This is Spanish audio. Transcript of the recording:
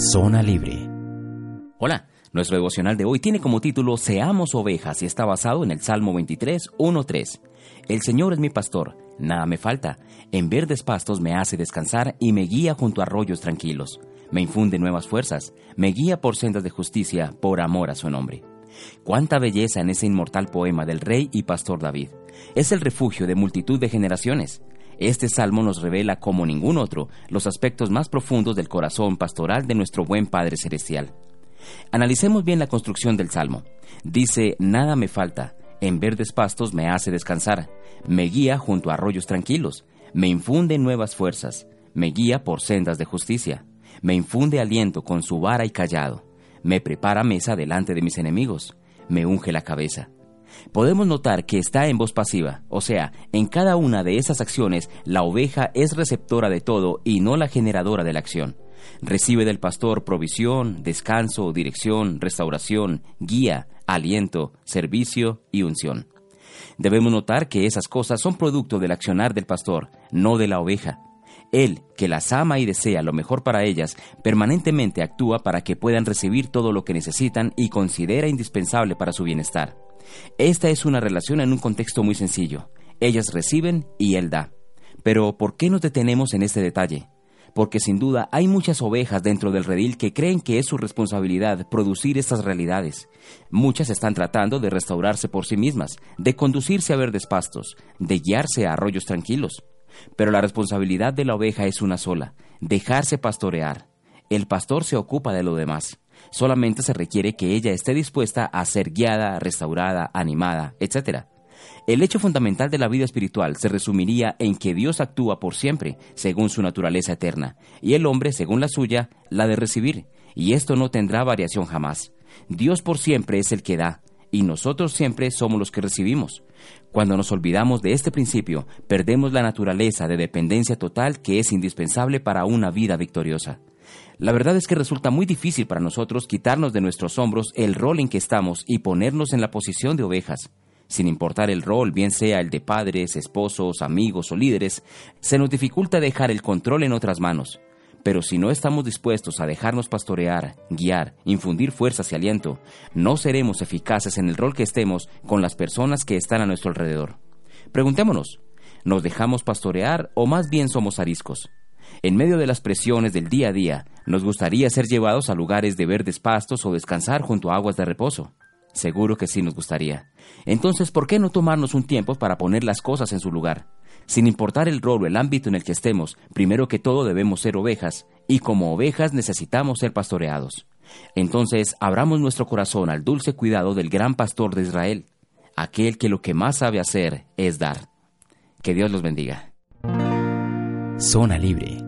Zona Libre. Hola, nuestro devocional de hoy tiene como título Seamos ovejas y está basado en el Salmo 23, 1-3. El Señor es mi pastor, nada me falta. En verdes pastos me hace descansar y me guía junto a arroyos tranquilos. Me infunde nuevas fuerzas, me guía por sendas de justicia por amor a su nombre. Cuánta belleza en ese inmortal poema del rey y pastor David. Es el refugio de multitud de generaciones. Este salmo nos revela como ningún otro los aspectos más profundos del corazón pastoral de nuestro buen Padre Celestial. Analicemos bien la construcción del salmo. Dice, nada me falta, en verdes pastos me hace descansar, me guía junto a arroyos tranquilos, me infunde nuevas fuerzas, me guía por sendas de justicia, me infunde aliento con su vara y callado, me prepara mesa delante de mis enemigos, me unge la cabeza podemos notar que está en voz pasiva, o sea, en cada una de esas acciones la oveja es receptora de todo y no la generadora de la acción. Recibe del pastor provisión, descanso, dirección, restauración, guía, aliento, servicio y unción. Debemos notar que esas cosas son producto del accionar del pastor, no de la oveja. Él, que las ama y desea lo mejor para ellas, permanentemente actúa para que puedan recibir todo lo que necesitan y considera indispensable para su bienestar. Esta es una relación en un contexto muy sencillo. Ellas reciben y él da. Pero ¿por qué nos detenemos en este detalle? Porque sin duda hay muchas ovejas dentro del redil que creen que es su responsabilidad producir estas realidades. Muchas están tratando de restaurarse por sí mismas, de conducirse a verdes pastos, de guiarse a arroyos tranquilos. Pero la responsabilidad de la oveja es una sola, dejarse pastorear. El pastor se ocupa de lo demás. Solamente se requiere que ella esté dispuesta a ser guiada, restaurada, animada, etc. El hecho fundamental de la vida espiritual se resumiría en que Dios actúa por siempre, según su naturaleza eterna, y el hombre, según la suya, la de recibir, y esto no tendrá variación jamás. Dios por siempre es el que da, y nosotros siempre somos los que recibimos. Cuando nos olvidamos de este principio, perdemos la naturaleza de dependencia total que es indispensable para una vida victoriosa. La verdad es que resulta muy difícil para nosotros quitarnos de nuestros hombros el rol en que estamos y ponernos en la posición de ovejas. Sin importar el rol, bien sea el de padres, esposos, amigos o líderes, se nos dificulta dejar el control en otras manos. Pero si no estamos dispuestos a dejarnos pastorear, guiar, infundir fuerzas y aliento, no seremos eficaces en el rol que estemos con las personas que están a nuestro alrededor. Preguntémonos, ¿nos dejamos pastorear o más bien somos ariscos? En medio de las presiones del día a día, nos gustaría ser llevados a lugares de verdes pastos o descansar junto a aguas de reposo. Seguro que sí nos gustaría. Entonces, ¿por qué no tomarnos un tiempo para poner las cosas en su lugar? Sin importar el rol o el ámbito en el que estemos, primero que todo debemos ser ovejas, y como ovejas necesitamos ser pastoreados. Entonces, abramos nuestro corazón al dulce cuidado del gran pastor de Israel, aquel que lo que más sabe hacer es dar. Que Dios los bendiga. Zona Libre